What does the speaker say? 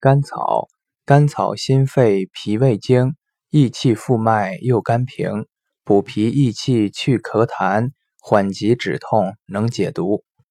甘草甘草心肺脾胃经益气复脉又甘平补脾益气去咳痰缓急止痛能解毒。